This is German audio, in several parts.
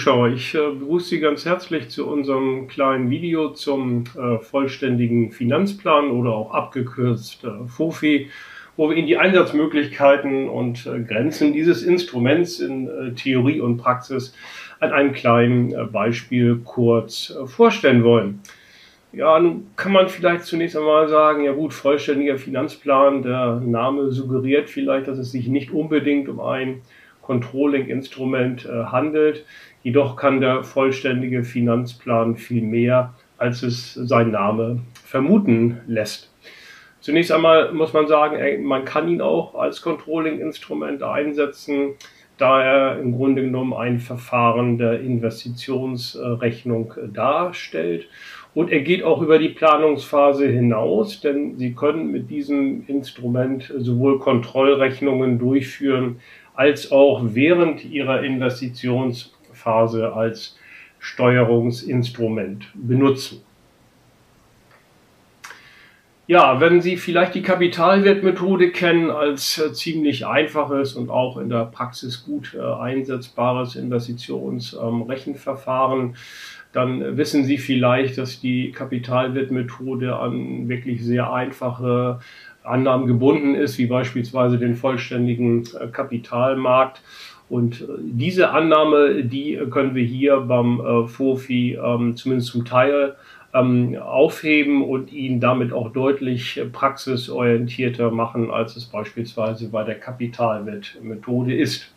Zuschauer, ich äh, begrüße Sie ganz herzlich zu unserem kleinen Video zum äh, vollständigen Finanzplan oder auch abgekürzt äh, FOFI, wo wir Ihnen die Einsatzmöglichkeiten und äh, Grenzen dieses Instruments in äh, Theorie und Praxis an einem kleinen äh, Beispiel kurz vorstellen wollen. Ja, nun kann man vielleicht zunächst einmal sagen, ja gut, vollständiger Finanzplan, der Name suggeriert vielleicht, dass es sich nicht unbedingt um ein Controlling-Instrument handelt. Jedoch kann der vollständige Finanzplan viel mehr, als es sein Name vermuten lässt. Zunächst einmal muss man sagen, man kann ihn auch als Controlling-Instrument einsetzen, da er im Grunde genommen ein Verfahren der Investitionsrechnung darstellt. Und er geht auch über die Planungsphase hinaus, denn Sie können mit diesem Instrument sowohl Kontrollrechnungen durchführen, als auch während ihrer Investitionsphase als Steuerungsinstrument benutzen. Ja, wenn Sie vielleicht die Kapitalwertmethode kennen als äh, ziemlich einfaches und auch in der Praxis gut äh, einsetzbares Investitionsrechenverfahren, ähm, dann wissen Sie vielleicht, dass die Kapitalwertmethode an wirklich sehr einfache Annahmen gebunden ist, wie beispielsweise den vollständigen äh, Kapitalmarkt. Und äh, diese Annahme, die können wir hier beim äh, FOFI ähm, zumindest zum Teil ähm, aufheben und ihn damit auch deutlich praxisorientierter machen, als es beispielsweise bei der Kapitalwertmethode ist.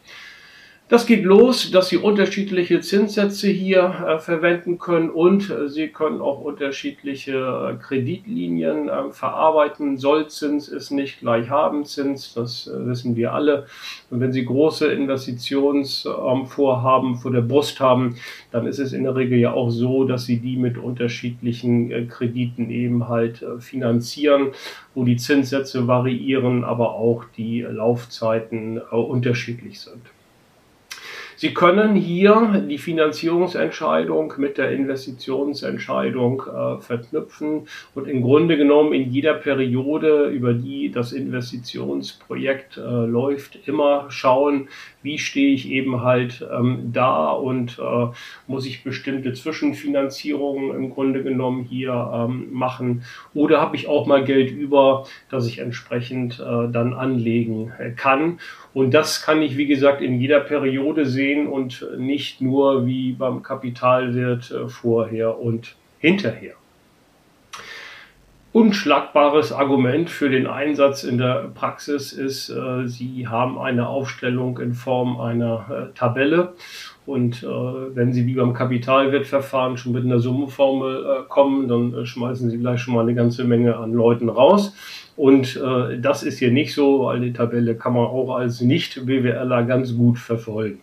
Das geht los, dass Sie unterschiedliche Zinssätze hier äh, verwenden können und äh, Sie können auch unterschiedliche äh, Kreditlinien äh, verarbeiten. Sollzins ist nicht gleich Habenzins, das äh, wissen wir alle. Und wenn Sie große Investitionsvorhaben vor der Brust haben, dann ist es in der Regel ja auch so, dass Sie die mit unterschiedlichen äh, Krediten eben halt finanzieren, wo die Zinssätze variieren, aber auch die Laufzeiten unterschiedlich sind. Sie können hier die Finanzierungsentscheidung mit der Investitionsentscheidung äh, verknüpfen und im Grunde genommen in jeder Periode, über die das Investitionsprojekt äh, läuft, immer schauen, wie stehe ich eben halt ähm, da und äh, muss ich bestimmte Zwischenfinanzierungen im Grunde genommen hier ähm, machen oder habe ich auch mal Geld über, das ich entsprechend äh, dann anlegen äh, kann. Und das kann ich, wie gesagt, in jeder Periode sehen und nicht nur wie beim Kapitalwert äh, vorher und hinterher unschlagbares Argument für den Einsatz in der Praxis ist, äh, Sie haben eine Aufstellung in Form einer äh, Tabelle und äh, wenn Sie wie beim Kapitalwertverfahren schon mit einer Summenformel äh, kommen, dann schmeißen Sie gleich schon mal eine ganze Menge an Leuten raus. Und äh, das ist hier nicht so, weil die Tabelle kann man auch als Nicht-BWLer ganz gut verfolgen.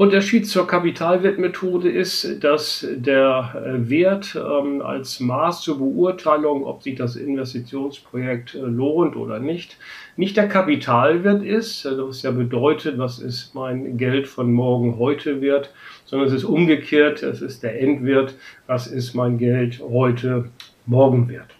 Unterschied zur Kapitalwertmethode ist, dass der äh, Wert ähm, als Maß zur Beurteilung, ob sich das Investitionsprojekt äh, lohnt oder nicht, nicht der Kapitalwert ist, was ja bedeutet, was ist mein Geld von morgen heute wert, sondern es ist umgekehrt, es ist der Endwert, was ist mein Geld heute morgen wert.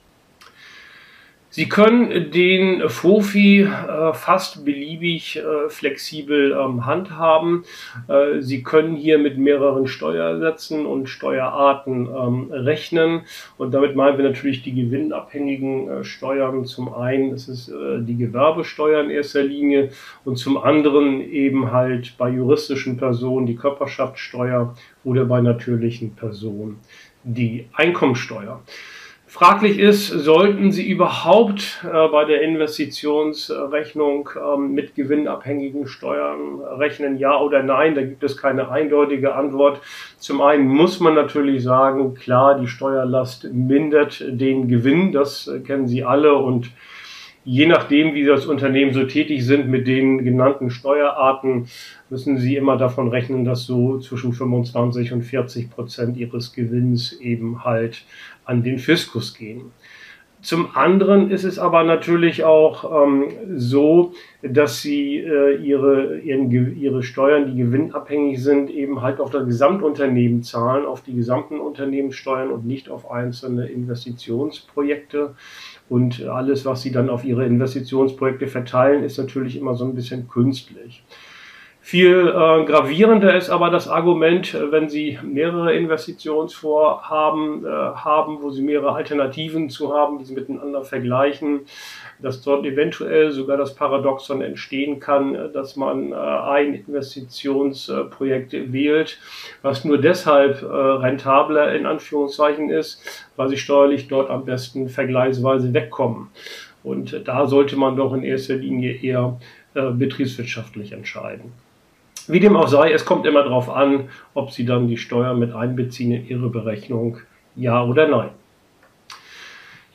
Sie können den FOFI äh, fast beliebig äh, flexibel ähm, handhaben. Äh, Sie können hier mit mehreren Steuersätzen und Steuerarten ähm, rechnen. Und damit meinen wir natürlich die gewinnabhängigen äh, Steuern. Zum einen ist es äh, die Gewerbesteuer in erster Linie und zum anderen eben halt bei juristischen Personen die Körperschaftssteuer oder bei natürlichen Personen die Einkommensteuer. Fraglich ist, sollten Sie überhaupt äh, bei der Investitionsrechnung ähm, mit gewinnabhängigen Steuern rechnen, ja oder nein? Da gibt es keine eindeutige Antwort. Zum einen muss man natürlich sagen, klar, die Steuerlast mindert den Gewinn, das äh, kennen Sie alle und Je nachdem, wie das Unternehmen so tätig sind mit den genannten Steuerarten, müssen Sie immer davon rechnen, dass so zwischen 25 und 40 Prozent Ihres Gewinns eben halt an den Fiskus gehen. Zum anderen ist es aber natürlich auch ähm, so, dass sie äh, ihre, ihren, ihre Steuern, die gewinnabhängig sind, eben halt auf das Gesamtunternehmen zahlen, auf die gesamten Unternehmenssteuern und nicht auf einzelne Investitionsprojekte. Und alles, was sie dann auf ihre Investitionsprojekte verteilen, ist natürlich immer so ein bisschen künstlich. Viel äh, gravierender ist aber das Argument, äh, wenn Sie mehrere Investitionsvorhaben äh, haben, wo Sie mehrere Alternativen zu haben, die Sie miteinander vergleichen, dass dort eventuell sogar das Paradoxon entstehen kann, äh, dass man äh, ein Investitionsprojekt wählt, was nur deshalb äh, rentabler in Anführungszeichen ist, weil Sie steuerlich dort am besten vergleichsweise wegkommen. Und da sollte man doch in erster Linie eher betriebswirtschaftlich entscheiden. Wie dem auch sei, es kommt immer darauf an, ob Sie dann die Steuer mit einbeziehen in Ihre Berechnung, ja oder nein.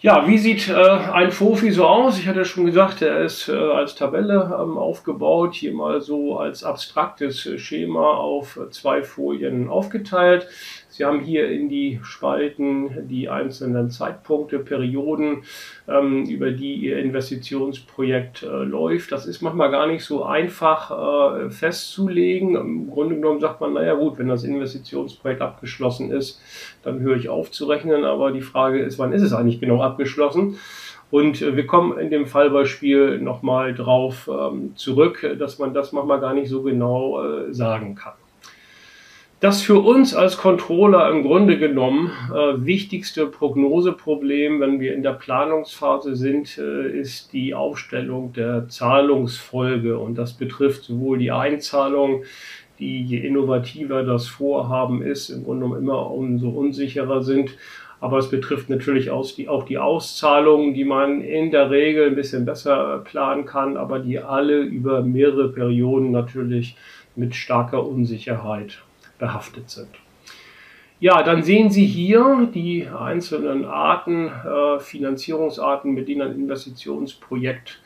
Ja, wie sieht äh, ein Fofi so aus? Ich hatte schon gesagt, er ist äh, als Tabelle ähm, aufgebaut, hier mal so als abstraktes Schema auf zwei Folien aufgeteilt. Sie haben hier in die Spalten die einzelnen Zeitpunkte, Perioden, ähm, über die Ihr Investitionsprojekt äh, läuft. Das ist manchmal gar nicht so einfach äh, festzulegen. Im Grunde genommen sagt man, naja gut, wenn das Investitionsprojekt abgeschlossen ist, dann höre ich auf zu rechnen. Aber die Frage ist, wann ist es eigentlich genau abgeschlossen? Und äh, wir kommen in dem Fallbeispiel nochmal drauf ähm, zurück, dass man das manchmal gar nicht so genau äh, sagen kann. Das für uns als Controller im Grunde genommen äh, wichtigste Prognoseproblem, wenn wir in der Planungsphase sind, äh, ist die Aufstellung der Zahlungsfolge. Und das betrifft sowohl die Einzahlung, die je innovativer das Vorhaben ist, im Grunde genommen immer umso unsicherer sind. Aber es betrifft natürlich auch die, auch die Auszahlungen, die man in der Regel ein bisschen besser planen kann, aber die alle über mehrere Perioden natürlich mit starker Unsicherheit behaftet sind. Ja, dann sehen Sie hier die einzelnen Arten, äh, Finanzierungsarten, mit denen ein Investitionsprojekt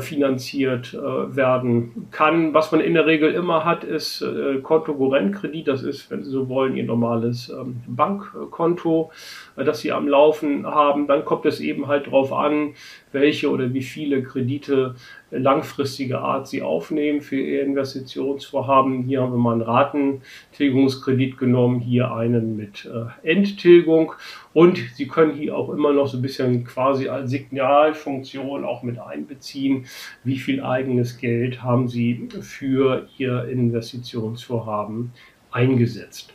finanziert äh, werden kann. Was man in der Regel immer hat, ist äh, Kontokorrentkredit. Das ist, wenn Sie so wollen, Ihr normales ähm, Bankkonto, äh, das Sie am Laufen haben. Dann kommt es eben halt darauf an, welche oder wie viele Kredite langfristige Art Sie aufnehmen für Ihr Investitionsvorhaben. Hier haben wir mal einen Ratentilgungskredit genommen, hier einen mit äh, Endtilgung. Und Sie können hier auch immer noch so ein bisschen quasi als Signalfunktion auch mit einbeziehen, wie viel eigenes Geld haben Sie für Ihr Investitionsvorhaben eingesetzt.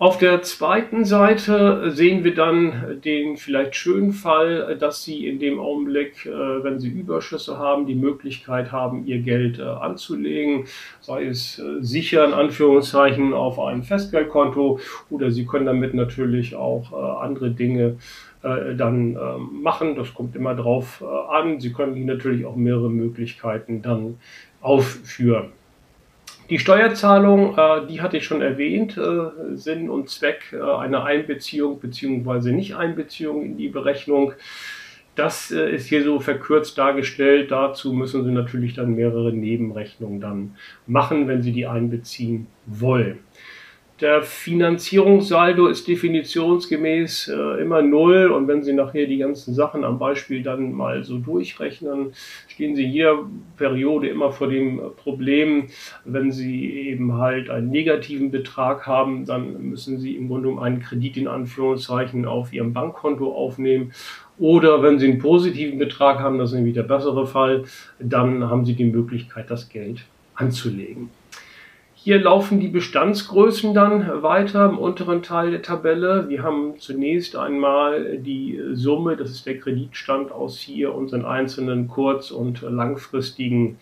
Auf der zweiten Seite sehen wir dann den vielleicht schönen Fall, dass Sie in dem Augenblick, äh, wenn Sie Überschüsse haben, die Möglichkeit haben, Ihr Geld äh, anzulegen, sei es äh, sicher in Anführungszeichen auf ein Festgeldkonto oder Sie können damit natürlich auch andere Dinge dann ähm, machen. Das kommt immer drauf an. Sie können natürlich auch mehrere Möglichkeiten dann aufführen. Die Steuerzahlung, äh, die hatte ich schon erwähnt, äh, Sinn und Zweck äh, einer Einbeziehung bzw. Nicht-Einbeziehung in die Berechnung. Das äh, ist hier so verkürzt dargestellt. Dazu müssen Sie natürlich dann mehrere Nebenrechnungen dann machen, wenn Sie die einbeziehen wollen. Der Finanzierungssaldo ist definitionsgemäß äh, immer null. Und wenn Sie nachher die ganzen Sachen am Beispiel dann mal so durchrechnen, stehen Sie hier Periode immer vor dem Problem, wenn Sie eben halt einen negativen Betrag haben, dann müssen Sie im Grunde um einen Kredit in Anführungszeichen auf Ihrem Bankkonto aufnehmen. Oder wenn Sie einen positiven Betrag haben, das ist nämlich der bessere Fall, dann haben Sie die Möglichkeit, das Geld anzulegen. Hier laufen die Bestandsgrößen dann weiter im unteren Teil der Tabelle. Wir haben zunächst einmal die Summe, das ist der Kreditstand aus hier unseren einzelnen kurz- und langfristigen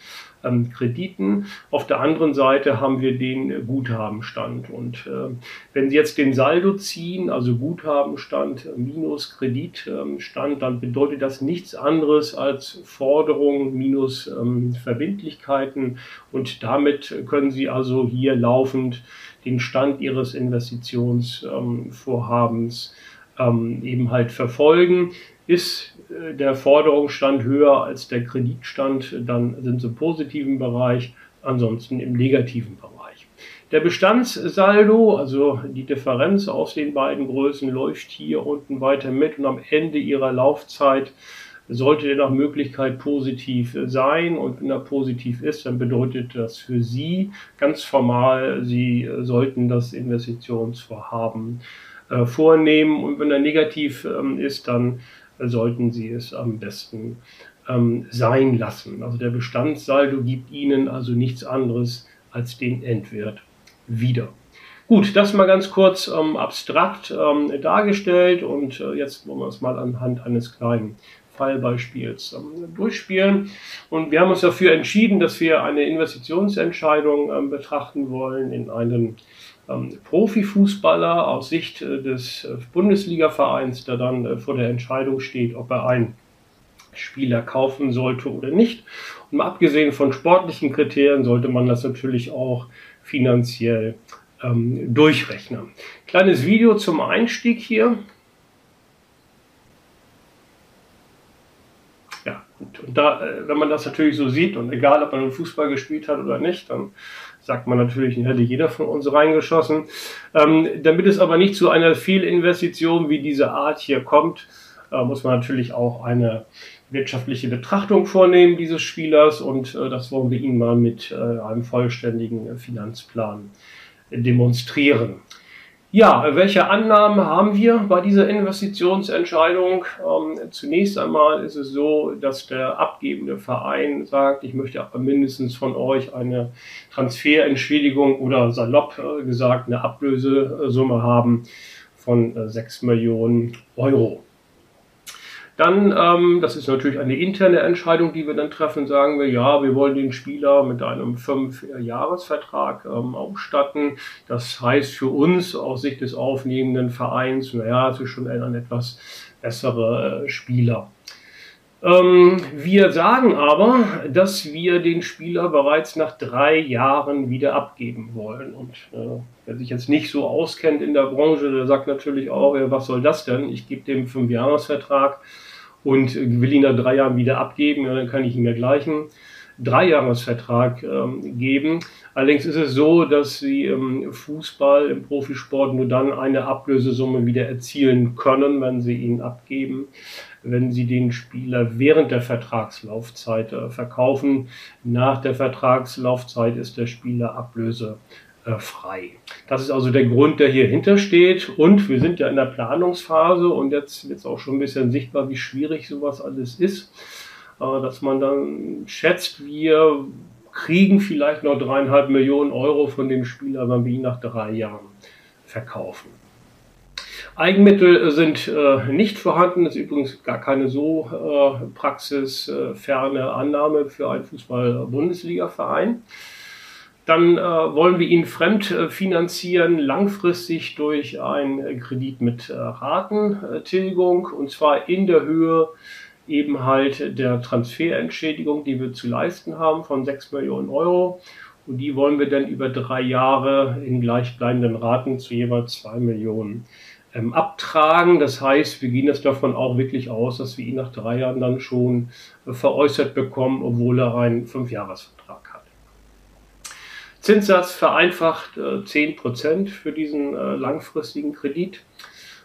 ähm, Krediten. Auf der anderen Seite haben wir den Guthabenstand. Und äh, wenn Sie jetzt den Saldo ziehen, also Guthabenstand minus Kreditstand, dann bedeutet das nichts anderes als Forderungen minus ähm, Verbindlichkeiten. Und damit können Sie also hier laufend den Stand Ihres Investitionsvorhabens ähm, eben halt verfolgen. Ist äh, der Forderungsstand höher als der Kreditstand, dann sind sie im positiven Bereich, ansonsten im negativen Bereich. Der Bestandssaldo, also die Differenz aus den beiden Größen, läuft hier unten weiter mit und am Ende ihrer Laufzeit sollte der nach Möglichkeit positiv sein. Und wenn er positiv ist, dann bedeutet das für Sie ganz formal, Sie sollten das Investitionsvorhaben äh, vornehmen. Und wenn er negativ ähm, ist, dann sollten Sie es am besten ähm, sein lassen. Also der Bestandssaldo gibt Ihnen also nichts anderes als den Endwert wieder. Gut, das mal ganz kurz ähm, abstrakt ähm, dargestellt und äh, jetzt wollen wir es mal anhand eines kleinen Fallbeispiels ähm, durchspielen. Und wir haben uns dafür entschieden, dass wir eine Investitionsentscheidung ähm, betrachten wollen in einen Profifußballer aus Sicht äh, des äh, Bundesligavereins, der dann äh, vor der Entscheidung steht, ob er einen Spieler kaufen sollte oder nicht. Und abgesehen von sportlichen Kriterien sollte man das natürlich auch finanziell ähm, durchrechnen. Kleines Video zum Einstieg hier. Ja, gut. Und da, wenn man das natürlich so sieht und egal, ob man Fußball gespielt hat oder nicht, dann sagt man natürlich, hätte jeder von uns reingeschossen. Ähm, damit es aber nicht zu einer Fehlinvestition wie diese Art hier kommt, äh, muss man natürlich auch eine wirtschaftliche Betrachtung vornehmen dieses Spielers und äh, das wollen wir Ihnen mal mit äh, einem vollständigen Finanzplan demonstrieren. Ja, welche Annahmen haben wir bei dieser Investitionsentscheidung? Ähm, zunächst einmal ist es so, dass der abgebende Verein sagt, ich möchte aber mindestens von euch eine Transferentschädigung oder salopp äh, gesagt eine Ablösesumme haben von äh, 6 Millionen Euro. Dann, ähm, das ist natürlich eine interne Entscheidung, die wir dann treffen, sagen wir, ja, wir wollen den Spieler mit einem Fünf-Jahres-Vertrag ähm, ausstatten. Das heißt für uns aus Sicht des aufnehmenden Vereins, naja, es ist schon ein etwas besserer äh, Spieler. Ähm, wir sagen aber, dass wir den Spieler bereits nach drei Jahren wieder abgeben wollen. Und äh, wer sich jetzt nicht so auskennt in der Branche, der sagt natürlich auch, ja, was soll das denn? Ich gebe dem Fünfjahresvertrag und will ihn nach drei Jahren wieder abgeben, dann kann ich ihm ja gleich einen Dreijahresvertrag ähm, geben. Allerdings ist es so, dass sie im Fußball, im Profisport nur dann eine Ablösesumme wieder erzielen können, wenn sie ihn abgeben, wenn sie den Spieler während der Vertragslaufzeit äh, verkaufen. Nach der Vertragslaufzeit ist der Spieler ablöse frei. Das ist also der Grund, der hier hintersteht. Und wir sind ja in der Planungsphase und jetzt wird es auch schon ein bisschen sichtbar, wie schwierig sowas alles ist. Äh, dass man dann schätzt, wir kriegen vielleicht noch dreieinhalb Millionen Euro von dem Spieler, wenn wir ihn nach drei Jahren verkaufen. Eigenmittel sind äh, nicht vorhanden, das ist übrigens gar keine so äh, praxisferne Annahme für einen Fußball-Bundesliga-Verein. Dann äh, wollen wir ihn fremd finanzieren, langfristig durch einen Kredit mit äh, Ratentilgung und zwar in der Höhe eben halt der Transferentschädigung, die wir zu leisten haben von 6 Millionen Euro. Und die wollen wir dann über drei Jahre in gleichbleibenden Raten zu jeweils 2 Millionen ähm, abtragen. Das heißt, wir gehen jetzt davon auch wirklich aus, dass wir ihn nach drei Jahren dann schon äh, veräußert bekommen, obwohl er einen Fünfjahresvertrag. Zinssatz vereinfacht äh, 10% für diesen äh, langfristigen Kredit.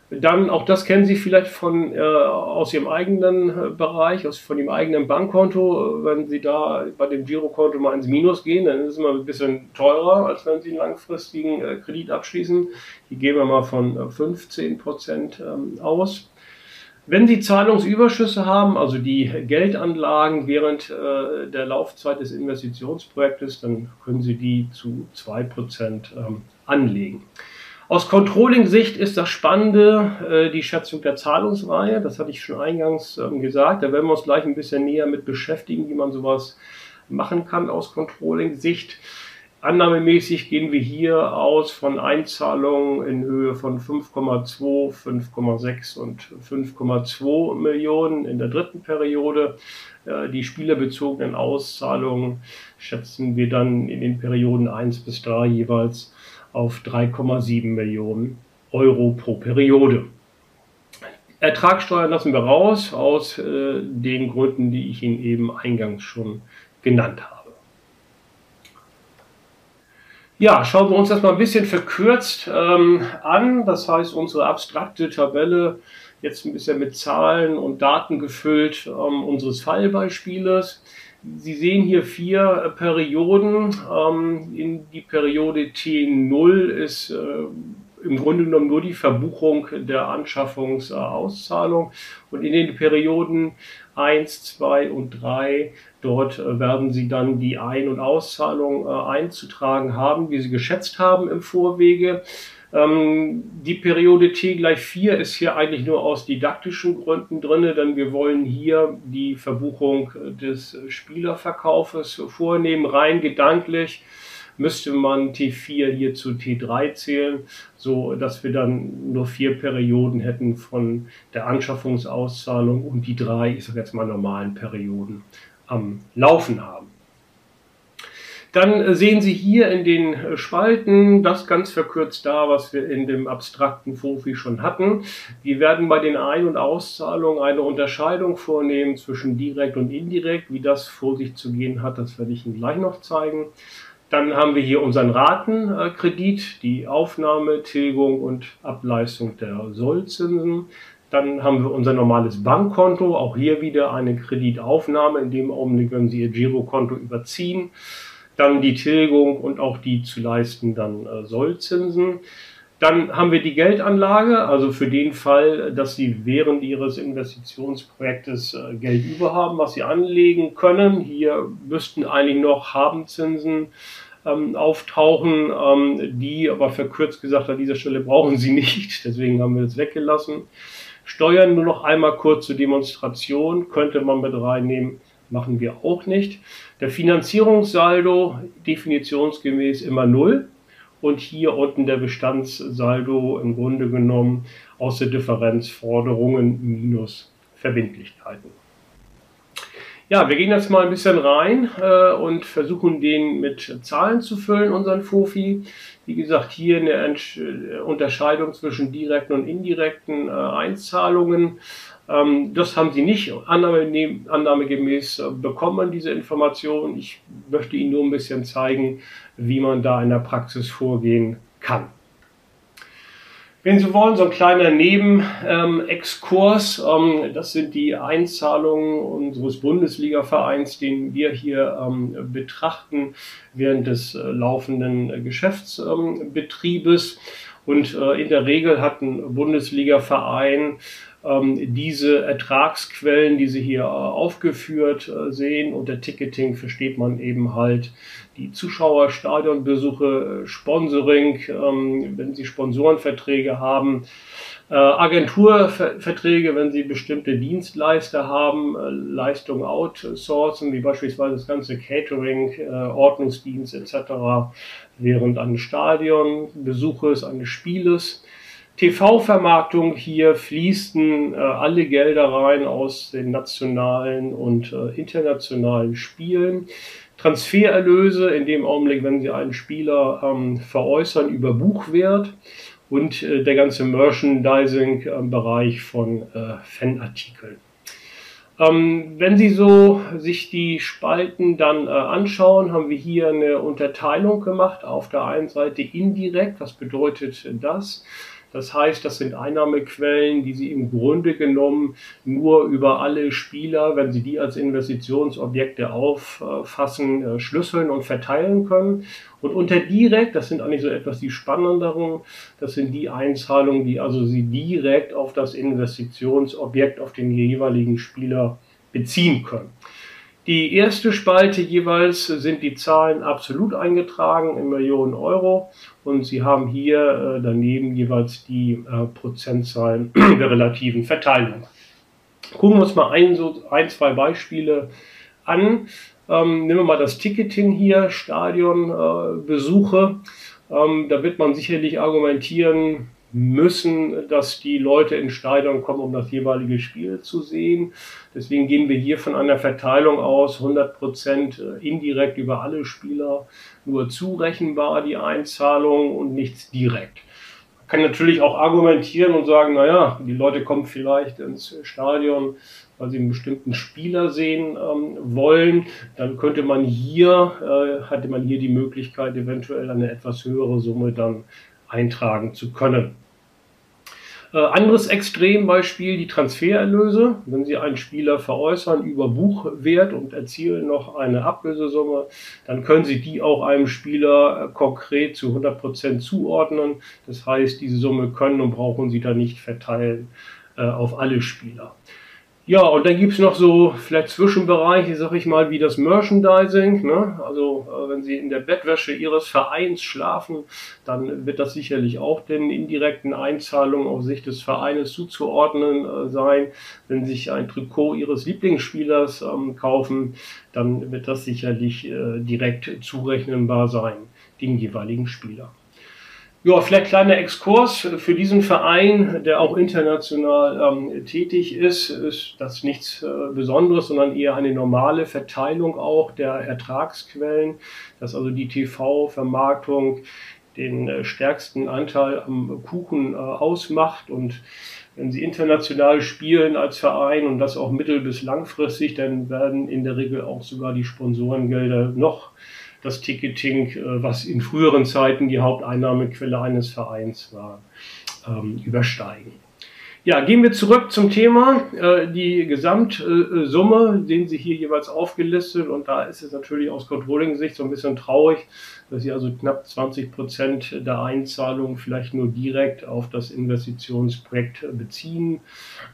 Dann, auch das kennen Sie vielleicht von, äh, aus Ihrem eigenen äh, Bereich, aus, von Ihrem eigenen Bankkonto. Wenn Sie da bei dem Girokonto mal ins Minus gehen, dann ist es immer ein bisschen teurer, als wenn Sie einen langfristigen äh, Kredit abschließen. Die gehen wir mal von 15% äh, ähm, aus. Wenn Sie Zahlungsüberschüsse haben, also die Geldanlagen während äh, der Laufzeit des Investitionsprojektes, dann können Sie die zu 2% ähm, anlegen. Aus Controlling-Sicht ist das Spannende äh, die Schätzung der Zahlungsreihe. Das hatte ich schon eingangs ähm, gesagt. Da werden wir uns gleich ein bisschen näher mit beschäftigen, wie man sowas machen kann aus Controlling-Sicht. Annahmemäßig gehen wir hier aus von Einzahlungen in Höhe von 5,2, 5,6 und 5,2 Millionen in der dritten Periode. Die spielerbezogenen Auszahlungen schätzen wir dann in den Perioden 1 bis 3 jeweils auf 3,7 Millionen Euro pro Periode. Ertragssteuern lassen wir raus aus äh, den Gründen, die ich Ihnen eben eingangs schon genannt habe. Ja, schauen wir uns das mal ein bisschen verkürzt ähm, an. Das heißt, unsere abstrakte Tabelle jetzt ein bisschen mit Zahlen und Daten gefüllt ähm, unseres Fallbeispieles. Sie sehen hier vier äh, Perioden. Ähm, in die Periode T0 ist äh, im Grunde genommen nur die Verbuchung der Anschaffungsauszahlung. Und in den Perioden 1, 2 und 3. Dort äh, werden Sie dann die Ein- und Auszahlung äh, einzutragen haben, wie Sie geschätzt haben im Vorwege. Ähm, die Periode T gleich 4 ist hier eigentlich nur aus didaktischen Gründen drin, denn wir wollen hier die Verbuchung des Spielerverkaufes vornehmen, rein gedanklich müsste man T4 hier zu T3 zählen, so dass wir dann nur vier Perioden hätten von der Anschaffungsauszahlung und die drei, ich sage jetzt mal normalen Perioden am Laufen haben. Dann sehen Sie hier in den Spalten das ganz verkürzt da, was wir in dem abstrakten Fofi schon hatten. Wir werden bei den Ein- und Auszahlungen eine Unterscheidung vornehmen zwischen direkt und indirekt. Wie das vor sich zu gehen hat, das werde ich Ihnen gleich noch zeigen. Dann haben wir hier unseren Ratenkredit, die Aufnahme, Tilgung und Ableistung der Sollzinsen. Dann haben wir unser normales Bankkonto, auch hier wieder eine Kreditaufnahme. In dem Augenblick, wenn Sie Ihr Girokonto überziehen, dann die Tilgung und auch die zu leisten dann äh, Sollzinsen. Dann haben wir die Geldanlage, also für den Fall, dass Sie während Ihres Investitionsprojektes äh, Geld über haben, was Sie anlegen können. Hier müssten eigentlich noch Habenzinsen ähm, auftauchen, ähm, die aber verkürzt gesagt an dieser Stelle brauchen sie nicht, deswegen haben wir das weggelassen. Steuern nur noch einmal kurz zur Demonstration, könnte man mit reinnehmen, machen wir auch nicht. Der Finanzierungssaldo definitionsgemäß immer null und hier unten der Bestandssaldo im Grunde genommen aus der Differenz Forderungen minus Verbindlichkeiten. Ja, wir gehen jetzt mal ein bisschen rein äh, und versuchen den mit Zahlen zu füllen, unseren Fofi. Wie gesagt, hier eine Entsch Unterscheidung zwischen direkten und indirekten äh, Einzahlungen. Ähm, das haben Sie nicht annahme, annahmegemäß äh, bekommen, diese Information. Ich möchte Ihnen nur ein bisschen zeigen, wie man da in der Praxis vorgehen kann. Wenn Sie wollen, so ein kleiner Nebenexkurs. Ähm, das sind die Einzahlungen unseres Bundesliga-Vereins, den wir hier ähm, betrachten während des äh, laufenden Geschäftsbetriebes. Und äh, in der Regel hat ein Bundesliga-Verein diese Ertragsquellen, die Sie hier äh, aufgeführt äh, sehen. Unter Ticketing versteht man eben halt die Zuschauer, Stadionbesuche, äh, Sponsoring, ähm, wenn Sie Sponsorenverträge haben, Agenturverträge, wenn Sie bestimmte Dienstleister haben, Leistungen outsourcen, wie beispielsweise das ganze Catering, Ordnungsdienst etc. während eines Stadionbesuches, eines Spieles. TV-Vermarktung hier fließen äh, alle Gelder rein aus den nationalen und äh, internationalen Spielen. Transfererlöse in dem Augenblick, wenn Sie einen Spieler ähm, veräußern über Buchwert und äh, der ganze Merchandising-Bereich von äh, Fanartikeln. Ähm, wenn Sie so sich die Spalten dann äh, anschauen, haben wir hier eine Unterteilung gemacht. Auf der einen Seite indirekt, was bedeutet das? Das heißt, das sind Einnahmequellen, die Sie im Grunde genommen nur über alle Spieler, wenn Sie die als Investitionsobjekte auffassen, äh, schlüsseln und verteilen können. Und unter direkt, das sind eigentlich so etwas die spannenderen, das sind die Einzahlungen, die also Sie direkt auf das Investitionsobjekt, auf den jeweiligen Spieler beziehen können. Die erste Spalte jeweils sind die Zahlen absolut eingetragen in Millionen Euro und Sie haben hier äh, daneben jeweils die äh, Prozentzahlen der relativen Verteilung. Gucken wir uns mal ein, so ein zwei Beispiele an. Ähm, nehmen wir mal das Ticketing hier, Stadionbesuche. Äh, ähm, da wird man sicherlich argumentieren, müssen, dass die Leute in Stadion kommen, um das jeweilige Spiel zu sehen. Deswegen gehen wir hier von einer Verteilung aus, 100 Prozent äh, indirekt über alle Spieler, nur zurechenbar die Einzahlung und nichts direkt. Man kann natürlich auch argumentieren und sagen, naja, die Leute kommen vielleicht ins Stadion, weil sie einen bestimmten Spieler sehen ähm, wollen. Dann könnte man hier, äh, hatte man hier die Möglichkeit, eventuell eine etwas höhere Summe dann eintragen zu können. Äh, anderes Extrembeispiel, die Transfererlöse. Wenn Sie einen Spieler veräußern über Buchwert und erzielen noch eine Ablösesumme, dann können Sie die auch einem Spieler äh, konkret zu 100 Prozent zuordnen. Das heißt, diese Summe können und brauchen Sie dann nicht verteilen äh, auf alle Spieler. Ja, und dann gibt es noch so vielleicht Zwischenbereiche, sag ich mal, wie das Merchandising. Ne? Also äh, wenn Sie in der Bettwäsche Ihres Vereins schlafen, dann wird das sicherlich auch den indirekten Einzahlungen aus Sicht des Vereines zuzuordnen äh, sein. Wenn Sie sich ein Trikot Ihres Lieblingsspielers ähm, kaufen, dann wird das sicherlich äh, direkt zurechnenbar sein, den jeweiligen Spieler. Ja, vielleicht kleiner Exkurs. Für diesen Verein, der auch international ähm, tätig ist, ist das nichts äh, Besonderes, sondern eher eine normale Verteilung auch der Ertragsquellen, dass also die TV-Vermarktung den äh, stärksten Anteil am Kuchen äh, ausmacht. Und wenn Sie international spielen als Verein und das auch mittel- bis langfristig, dann werden in der Regel auch sogar die Sponsorengelder noch das Ticketing, äh, was in früheren Zeiten die Haupteinnahmequelle eines Vereins war, ähm, übersteigen. Ja, gehen wir zurück zum Thema. Äh, die Gesamtsumme sehen Sie hier jeweils aufgelistet und da ist es natürlich aus Controlling-Sicht so ein bisschen traurig, dass Sie also knapp 20 Prozent der Einzahlungen vielleicht nur direkt auf das Investitionsprojekt beziehen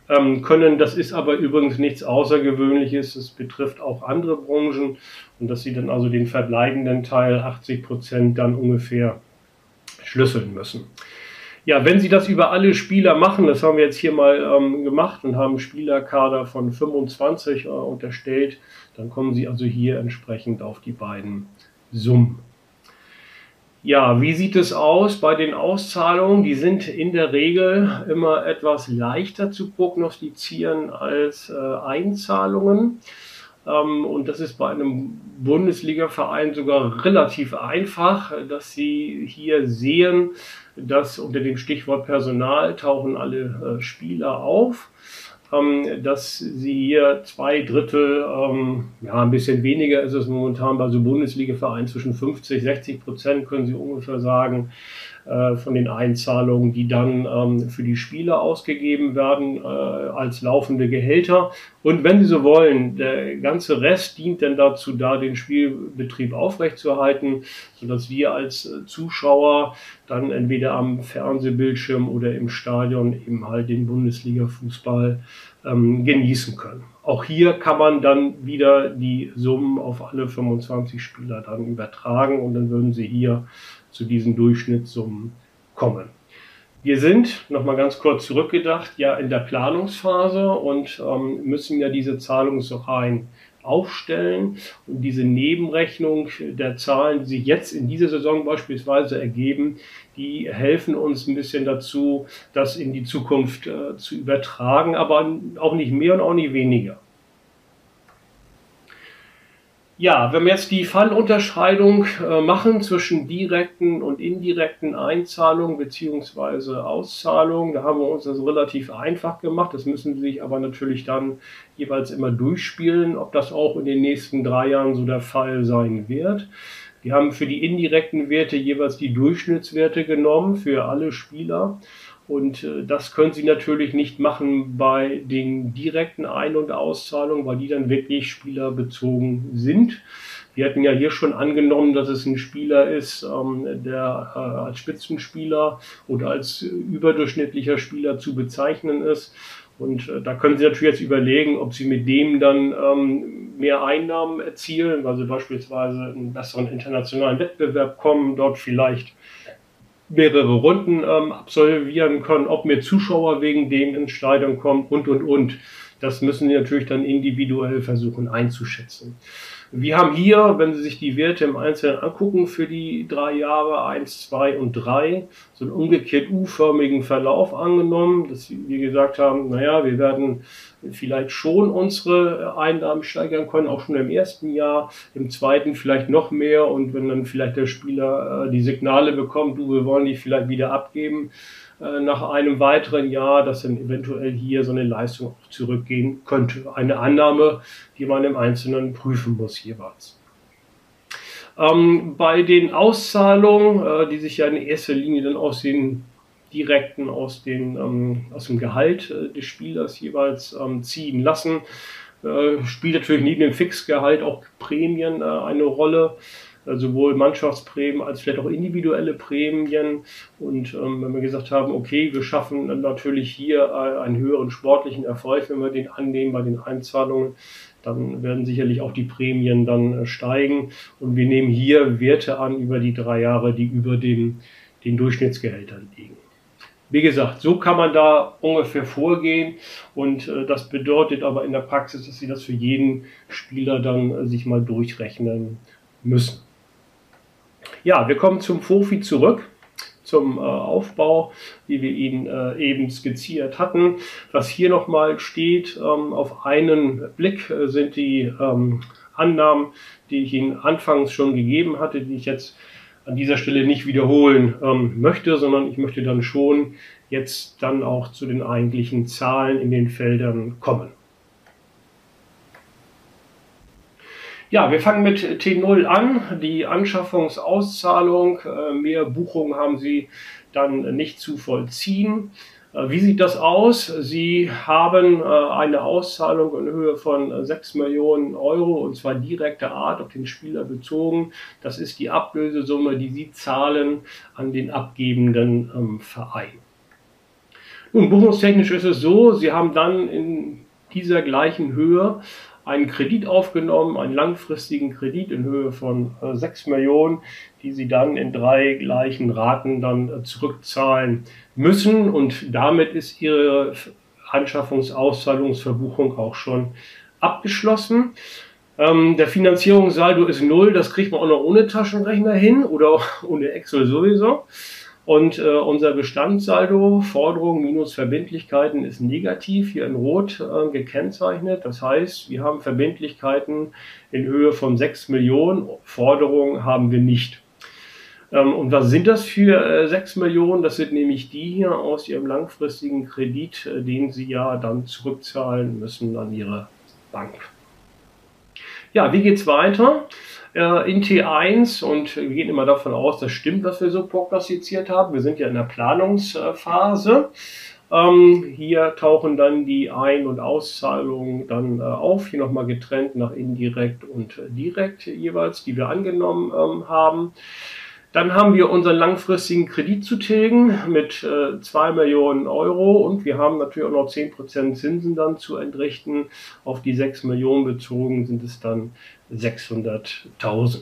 ähm, können. Das ist aber übrigens nichts Außergewöhnliches. Es betrifft auch andere Branchen und dass Sie dann also den verbleibenden Teil 80 Prozent dann ungefähr schlüsseln müssen. Ja, wenn Sie das über alle Spieler machen, das haben wir jetzt hier mal ähm, gemacht und haben Spielerkader von 25 äh, unterstellt, dann kommen Sie also hier entsprechend auf die beiden Summen. Ja, wie sieht es aus bei den Auszahlungen? Die sind in der Regel immer etwas leichter zu prognostizieren als äh, Einzahlungen. Ähm, und das ist bei einem Bundesliga-Verein sogar relativ einfach, dass Sie hier sehen, dass unter dem Stichwort Personal tauchen alle äh, Spieler auf. Ähm, dass sie hier zwei Drittel, ähm, ja, ein bisschen weniger ist es momentan bei so Bundesliga-Vereinen zwischen 50, 60 Prozent, können Sie ungefähr sagen, von den Einzahlungen, die dann ähm, für die Spieler ausgegeben werden äh, als laufende Gehälter. Und wenn Sie so wollen, der ganze Rest dient dann dazu, da den Spielbetrieb aufrechtzuerhalten, sodass wir als äh, Zuschauer dann entweder am Fernsehbildschirm oder im Stadion eben halt den Bundesliga-Fußball ähm, genießen können. Auch hier kann man dann wieder die Summen auf alle 25 Spieler dann übertragen und dann würden Sie hier zu diesen Durchschnittssummen kommen. Wir sind, nochmal ganz kurz zurückgedacht, ja in der Planungsphase und ähm, müssen ja diese Zahlungsreihen aufstellen. Und diese Nebenrechnung der Zahlen, die sich jetzt in dieser Saison beispielsweise ergeben, die helfen uns ein bisschen dazu, das in die Zukunft äh, zu übertragen, aber auch nicht mehr und auch nicht weniger. Ja, wenn wir jetzt die Fallunterscheidung äh, machen zwischen direkten und indirekten Einzahlungen bzw. Auszahlungen, da haben wir uns das relativ einfach gemacht. Das müssen Sie sich aber natürlich dann jeweils immer durchspielen, ob das auch in den nächsten drei Jahren so der Fall sein wird. Wir haben für die indirekten Werte jeweils die Durchschnittswerte genommen für alle Spieler und äh, das können Sie natürlich nicht machen bei den direkten Ein- und Auszahlungen, weil die dann wirklich spielerbezogen sind. Wir hatten ja hier schon angenommen, dass es ein Spieler ist, ähm, der äh, als Spitzenspieler oder als überdurchschnittlicher Spieler zu bezeichnen ist. Und äh, da können Sie natürlich jetzt überlegen, ob Sie mit dem dann ähm, mehr Einnahmen erzielen, weil Sie beispielsweise einen besseren internationalen Wettbewerb kommen, dort vielleicht mehrere Runden ähm, absolvieren können, ob mehr Zuschauer wegen dem ins Stadion kommen und, und, und. Das müssen wir natürlich dann individuell versuchen einzuschätzen. Wir haben hier, wenn Sie sich die Werte im Einzelnen angucken, für die drei Jahre 1, 2 und 3 so einen umgekehrt U-förmigen Verlauf angenommen, dass wir gesagt haben, naja, wir werden vielleicht schon unsere Einnahmen steigern können, auch schon im ersten Jahr, im zweiten vielleicht noch mehr. Und wenn dann vielleicht der Spieler äh, die Signale bekommt, du, wir wollen die vielleicht wieder abgeben, nach einem weiteren Jahr, dass dann eventuell hier so eine Leistung auch zurückgehen könnte. Eine Annahme, die man im Einzelnen prüfen muss jeweils. Ähm, bei den Auszahlungen, äh, die sich ja in erster Linie dann aus den direkten, aus, den, ähm, aus dem Gehalt äh, des Spielers jeweils ähm, ziehen lassen, äh, spielt natürlich neben dem Fixgehalt auch Prämien äh, eine Rolle. Sowohl Mannschaftsprämien als vielleicht auch individuelle Prämien. Und ähm, wenn wir gesagt haben, okay, wir schaffen natürlich hier äh, einen höheren sportlichen Erfolg, wenn wir den annehmen bei den Einzahlungen, dann werden sicherlich auch die Prämien dann äh, steigen. Und wir nehmen hier Werte an über die drei Jahre, die über den, den Durchschnittsgehältern liegen. Wie gesagt, so kann man da ungefähr vorgehen und äh, das bedeutet aber in der Praxis, dass Sie das für jeden Spieler dann äh, sich mal durchrechnen müssen. Ja, wir kommen zum Fofi zurück zum äh, Aufbau, wie wir ihn äh, eben skizziert hatten. Was hier nochmal steht, ähm, auf einen Blick äh, sind die ähm, Annahmen, die ich Ihnen anfangs schon gegeben hatte, die ich jetzt an dieser Stelle nicht wiederholen ähm, möchte, sondern ich möchte dann schon jetzt dann auch zu den eigentlichen Zahlen in den Feldern kommen. Ja, wir fangen mit T0 an. Die Anschaffungsauszahlung. Äh, mehr Buchungen haben Sie dann nicht zu vollziehen. Äh, wie sieht das aus? Sie haben äh, eine Auszahlung in Höhe von 6 Millionen Euro und zwar direkter Art auf den Spieler bezogen. Das ist die Ablösesumme, die Sie zahlen an den abgebenden ähm, Verein. Nun, buchungstechnisch ist es so, Sie haben dann in dieser gleichen Höhe einen Kredit aufgenommen, einen langfristigen Kredit in Höhe von 6 äh, Millionen, die sie dann in drei gleichen Raten dann äh, zurückzahlen müssen. Und damit ist ihre Anschaffungsauszahlungsverbuchung auch schon abgeschlossen. Ähm, der Finanzierungssaldo ist null, das kriegt man auch noch ohne Taschenrechner hin oder ohne Excel sowieso. Und äh, unser Bestandssaldo, Forderungen minus Verbindlichkeiten, ist negativ, hier in Rot äh, gekennzeichnet. Das heißt, wir haben Verbindlichkeiten in Höhe von 6 Millionen, Forderungen haben wir nicht. Ähm, und was sind das für äh, 6 Millionen? Das sind nämlich die hier aus Ihrem langfristigen Kredit, äh, den Sie ja dann zurückzahlen müssen an Ihre Bank. Ja, wie geht's weiter? Äh, in T1 und wir gehen immer davon aus, das stimmt, was wir so prognostiziert haben. Wir sind ja in der Planungsphase. Ähm, hier tauchen dann die Ein- und Auszahlungen dann äh, auf, hier nochmal getrennt nach indirekt und äh, direkt jeweils, die wir angenommen ähm, haben. Dann haben wir unseren langfristigen Kredit zu tilgen mit äh, 2 Millionen Euro und wir haben natürlich auch noch 10% Zinsen dann zu entrichten. Auf die 6 Millionen bezogen sind es dann 600.000.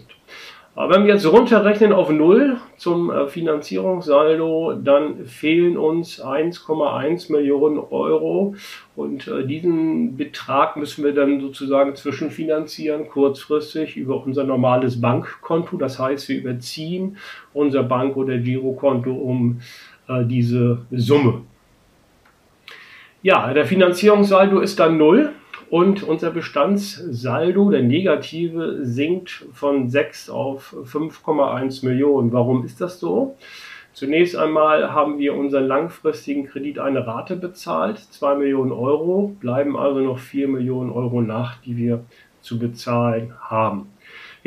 Aber wenn wir jetzt runterrechnen auf Null zum äh, Finanzierungssaldo, dann fehlen uns 1,1 Millionen Euro und äh, diesen Betrag müssen wir dann sozusagen zwischenfinanzieren, kurzfristig über unser normales Bankkonto. Das heißt, wir überziehen unser Bank- oder Girokonto um äh, diese Summe. Ja, der Finanzierungssaldo ist dann Null. Und unser Bestandssaldo, der negative, sinkt von 6 auf 5,1 Millionen. Warum ist das so? Zunächst einmal haben wir unseren langfristigen Kredit eine Rate bezahlt, 2 Millionen Euro, bleiben also noch 4 Millionen Euro nach, die wir zu bezahlen haben.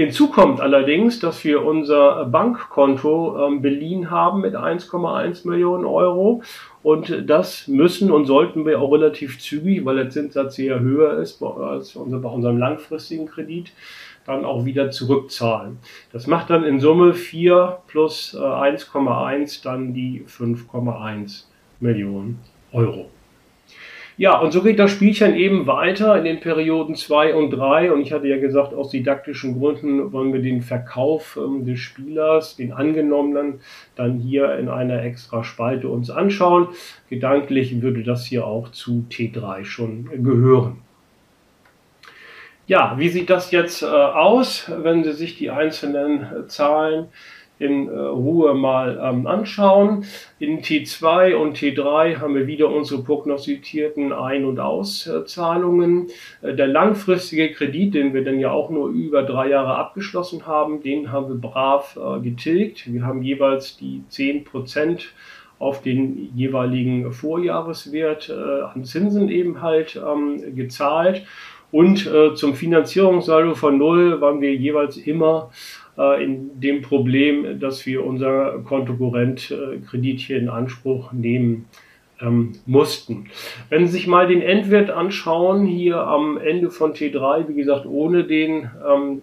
Hinzu kommt allerdings, dass wir unser Bankkonto ähm, beliehen haben mit 1,1 Millionen Euro und das müssen und sollten wir auch relativ zügig, weil der Zinssatz hier höher ist als bei unserem langfristigen Kredit, dann auch wieder zurückzahlen. Das macht dann in Summe 4 plus 1,1 äh, dann die 5,1 Millionen Euro. Ja, und so geht das Spielchen eben weiter in den Perioden 2 und 3. Und ich hatte ja gesagt, aus didaktischen Gründen wollen wir den Verkauf ähm, des Spielers, den angenommenen, dann hier in einer extra Spalte uns anschauen. Gedanklich würde das hier auch zu T3 schon gehören. Ja, wie sieht das jetzt äh, aus, wenn Sie sich die einzelnen äh, Zahlen in äh, Ruhe mal ähm, anschauen. In T2 und T3 haben wir wieder unsere prognostizierten Ein- und Auszahlungen. Äh, der langfristige Kredit, den wir dann ja auch nur über drei Jahre abgeschlossen haben, den haben wir brav äh, getilgt. Wir haben jeweils die 10 Prozent auf den jeweiligen Vorjahreswert äh, an Zinsen eben halt ähm, gezahlt. Und äh, zum Finanzierungssaldo von Null waren wir jeweils immer äh, in dem Problem, dass wir unser Kontokorrent äh, Kredit hier in Anspruch nehmen ähm, mussten. Wenn Sie sich mal den Endwert anschauen, hier am Ende von T3, wie gesagt, ohne den ähm,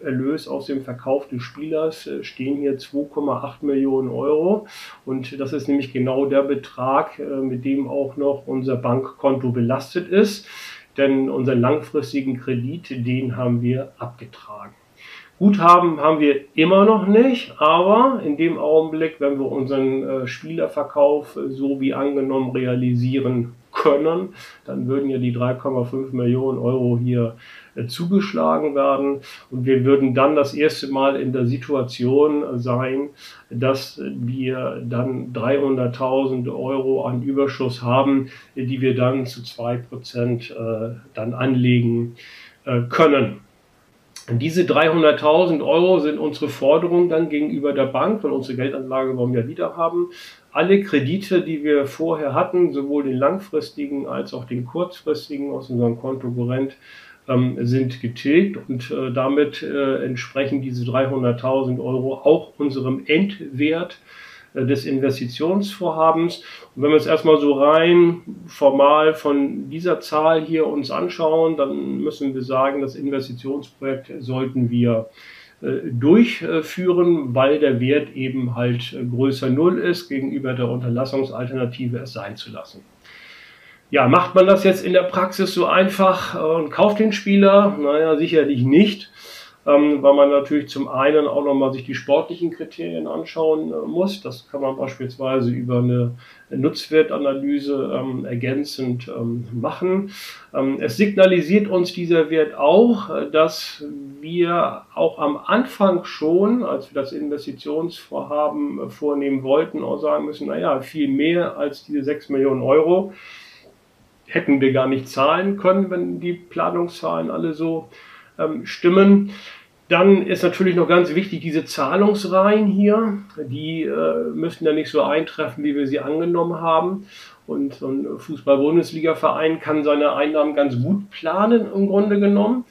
Erlös aus dem Verkauf des Spielers äh, stehen hier 2,8 Millionen Euro. Und das ist nämlich genau der Betrag, äh, mit dem auch noch unser Bankkonto belastet ist. Denn unseren langfristigen Kredit, den haben wir abgetragen. Guthaben haben wir immer noch nicht, aber in dem Augenblick, wenn wir unseren äh, Spielerverkauf so wie angenommen realisieren können, dann würden ja die 3,5 Millionen Euro hier äh, zugeschlagen werden und wir würden dann das erste Mal in der Situation sein, dass wir dann 300.000 Euro an Überschuss haben, die wir dann zu 2% äh, dann anlegen äh, können. Diese 300.000 Euro sind unsere Forderung dann gegenüber der Bank, weil unsere Geldanlage wollen wir wieder haben. Alle Kredite, die wir vorher hatten, sowohl den langfristigen als auch den kurzfristigen aus unserem Kontokorrent, ähm, sind getilgt und äh, damit äh, entsprechen diese 300.000 Euro auch unserem Endwert äh, des Investitionsvorhabens. Und wenn wir uns erstmal so rein formal von dieser Zahl hier uns anschauen, dann müssen wir sagen, das Investitionsprojekt sollten wir äh, durchführen, weil der Wert eben halt größer Null ist, gegenüber der Unterlassungsalternative es sein zu lassen. Ja, macht man das jetzt in der Praxis so einfach äh, und kauft den Spieler? Naja, sicherlich nicht ähm, weil man natürlich zum einen auch nochmal sich die sportlichen Kriterien anschauen äh, muss. Das kann man beispielsweise über eine Nutzwertanalyse ähm, ergänzend ähm, machen. Es signalisiert uns dieser Wert auch, äh, dass wir auch am Anfang schon, als wir das Investitionsvorhaben vornehmen wollten, auch sagen müssen, naja, viel mehr als diese 6 Millionen Euro hätten wir gar nicht zahlen können, wenn die Planungszahlen alle so ähm, stimmen. Dann ist natürlich noch ganz wichtig diese Zahlungsreihen hier. Die äh, müssten ja nicht so eintreffen, wie wir sie angenommen haben. Und so ein Fußball-Bundesliga-Verein kann seine Einnahmen ganz gut planen, im Grunde genommen.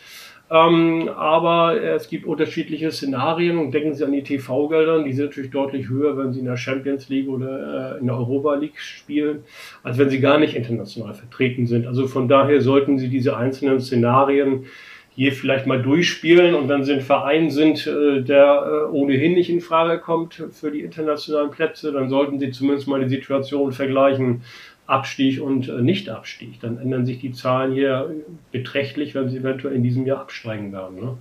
Ähm, aber es gibt unterschiedliche Szenarien und denken Sie an die TV-Geldern, die sind natürlich deutlich höher, wenn Sie in der Champions League oder äh, in der Europa League spielen, als wenn Sie gar nicht international vertreten sind. Also von daher sollten Sie diese einzelnen Szenarien hier vielleicht mal durchspielen und wenn sie ein Verein sind, äh, der äh, ohnehin nicht in Frage kommt für die internationalen Plätze, dann sollten sie zumindest mal die Situation vergleichen, Abstieg und äh, Nicht-Abstieg. Dann ändern sich die Zahlen hier beträchtlich, wenn sie eventuell in diesem Jahr absteigen werden. Ne?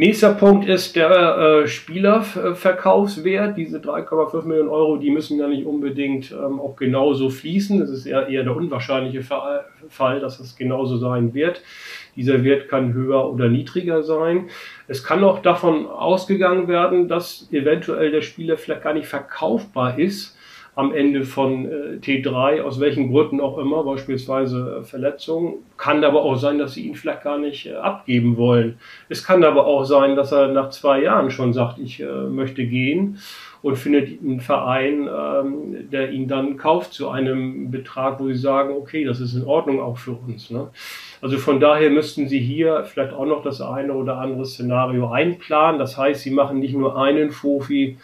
Nächster Punkt ist der äh, Spielerverkaufswert. Diese 3,5 Millionen Euro, die müssen ja nicht unbedingt ähm, auch genauso fließen. Das ist eher, eher der unwahrscheinliche Fall, dass es genauso sein wird. Dieser Wert kann höher oder niedriger sein. Es kann auch davon ausgegangen werden, dass eventuell der Spieler vielleicht gar nicht verkaufbar ist am Ende von äh, T3, aus welchen Gründen auch immer, beispielsweise äh, Verletzungen. Kann aber auch sein, dass sie ihn vielleicht gar nicht äh, abgeben wollen. Es kann aber auch sein, dass er nach zwei Jahren schon sagt, ich möchte gehen und findet einen Verein, ähm, der ihn dann kauft zu einem Betrag, wo sie sagen, okay, das ist in Ordnung auch für uns. Ne? Also von daher müssten Sie hier vielleicht auch noch das eine oder andere Szenario einplanen. Das heißt, Sie machen nicht nur einen Fofi,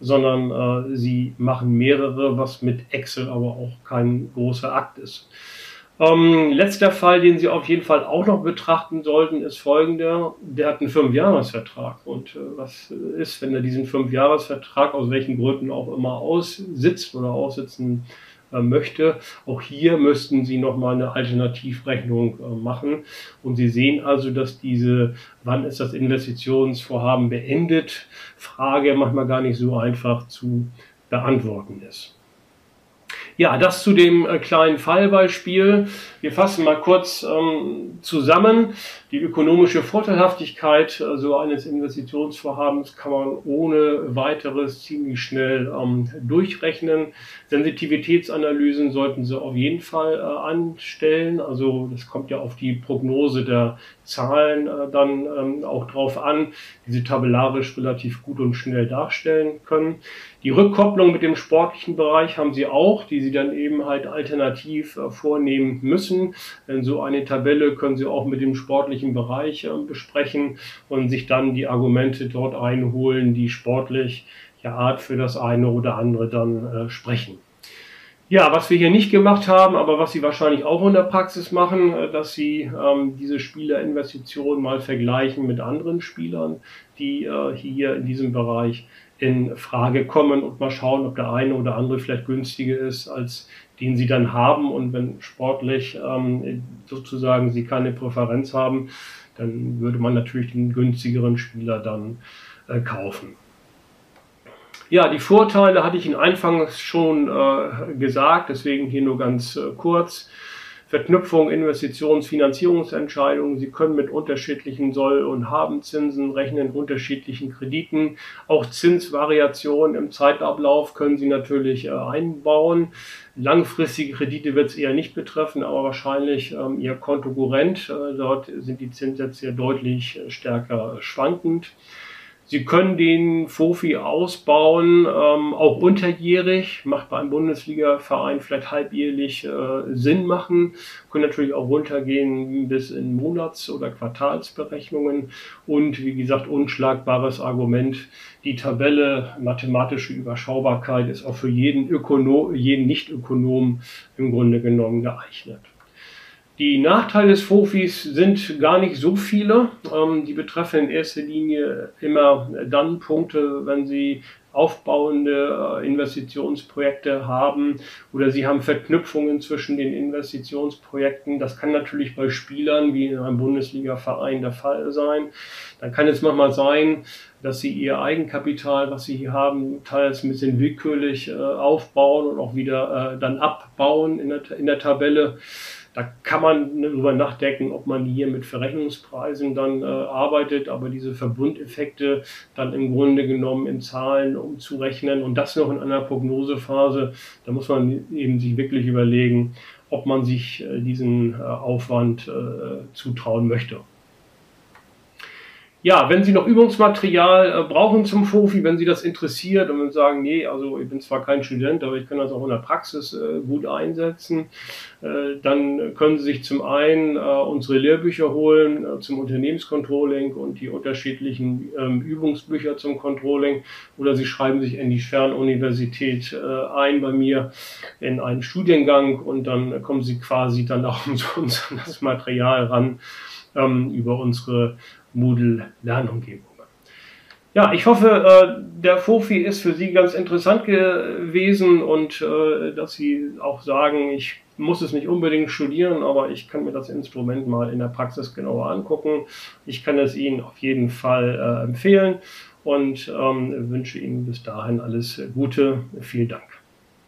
sondern äh, sie machen mehrere, was mit Excel aber auch kein großer Akt ist. Ähm, letzter Fall, den Sie auf jeden Fall auch noch betrachten sollten, ist folgender. Der hat einen Fünfjahresvertrag. Und äh, was ist, wenn er diesen Fünfjahresvertrag aus welchen Gründen auch immer aussitzt oder aussitzen äh, möchte. Auch hier müssten Sie nochmal eine Alternativrechnung äh, machen. Und Sie sehen also, dass diese, wann ist das Investitionsvorhaben beendet, Frage manchmal gar nicht so einfach zu beantworten ist. Ja, das zu dem äh, kleinen Fallbeispiel. Wir fassen mal kurz ähm, zusammen. Die ökonomische Vorteilhaftigkeit so eines Investitionsvorhabens kann man ohne weiteres ziemlich schnell ähm, durchrechnen. Sensitivitätsanalysen sollten Sie auf jeden Fall äh, anstellen. Also das kommt ja auf die Prognose der Zahlen äh, dann ähm, auch drauf an, die Sie tabellarisch relativ gut und schnell darstellen können. Die Rückkopplung mit dem sportlichen Bereich haben Sie auch, die Sie dann eben halt alternativ äh, vornehmen müssen. Denn so eine Tabelle können Sie auch mit dem sportlichen Bereich äh, besprechen und sich dann die Argumente dort einholen, die sportlich ja Art für das eine oder andere dann äh, sprechen. Ja, was wir hier nicht gemacht haben, aber was Sie wahrscheinlich auch in der Praxis machen, äh, dass Sie ähm, diese Spielerinvestitionen mal vergleichen mit anderen Spielern, die äh, hier in diesem Bereich in Frage kommen und mal schauen, ob der eine oder andere vielleicht günstiger ist, als den Sie dann haben. Und wenn sportlich ähm, sozusagen Sie keine Präferenz haben, dann würde man natürlich den günstigeren Spieler dann äh, kaufen. Ja, die Vorteile hatte ich Ihnen anfangs schon äh, gesagt, deswegen hier nur ganz äh, kurz. Verknüpfung, Investitions-, Finanzierungsentscheidungen. Sie können mit unterschiedlichen Soll- und Habenzinsen rechnen, unterschiedlichen Krediten. Auch Zinsvariationen im Zeitablauf können Sie natürlich äh, einbauen. Langfristige Kredite wird es eher nicht betreffen, aber wahrscheinlich ähm, Ihr Kontokurrent. Äh, dort sind die Zinssätze ja deutlich äh, stärker schwankend. Sie können den Fofi ausbauen, ähm, auch unterjährig, macht bei einem Bundesliga-Verein vielleicht halbjährlich äh, Sinn machen, können natürlich auch runtergehen bis in Monats- oder Quartalsberechnungen und wie gesagt, unschlagbares Argument, die Tabelle mathematische Überschaubarkeit ist auch für jeden, Ökono jeden Nicht-Ökonom im Grunde genommen geeignet. Die Nachteile des Fofis sind gar nicht so viele. Ähm, die betreffen in erster Linie immer dann Punkte, wenn sie aufbauende äh, Investitionsprojekte haben oder sie haben Verknüpfungen zwischen den Investitionsprojekten. Das kann natürlich bei Spielern wie in einem Bundesliga-Verein der Fall sein. Dann kann es manchmal sein, dass sie ihr Eigenkapital, was sie hier haben, teils ein bisschen willkürlich äh, aufbauen und auch wieder äh, dann abbauen in der, in der Tabelle. Da kann man darüber nachdenken, ob man hier mit Verrechnungspreisen dann äh, arbeitet, aber diese Verbundeffekte dann im Grunde genommen in Zahlen umzurechnen und das noch in einer Prognosephase, da muss man eben sich wirklich überlegen, ob man sich äh, diesen äh, Aufwand äh, zutrauen möchte. Ja, wenn Sie noch Übungsmaterial äh, brauchen zum Fofi, wenn Sie das interessiert und sagen, nee, also ich bin zwar kein Student, aber ich kann das auch in der Praxis äh, gut einsetzen, äh, dann können Sie sich zum einen äh, unsere Lehrbücher holen äh, zum Unternehmenscontrolling und die unterschiedlichen ähm, Übungsbücher zum Controlling. Oder Sie schreiben sich in die Fernuniversität äh, ein bei mir in einen Studiengang und dann kommen Sie quasi dann auch umsonst an das Material ran ähm, über unsere Moodle-Lernumgebungen. Ja, ich hoffe, äh, der Fofi ist für Sie ganz interessant gewesen und äh, dass Sie auch sagen, ich muss es nicht unbedingt studieren, aber ich kann mir das Instrument mal in der Praxis genauer angucken. Ich kann es Ihnen auf jeden Fall äh, empfehlen und ähm, wünsche Ihnen bis dahin alles Gute. Vielen Dank.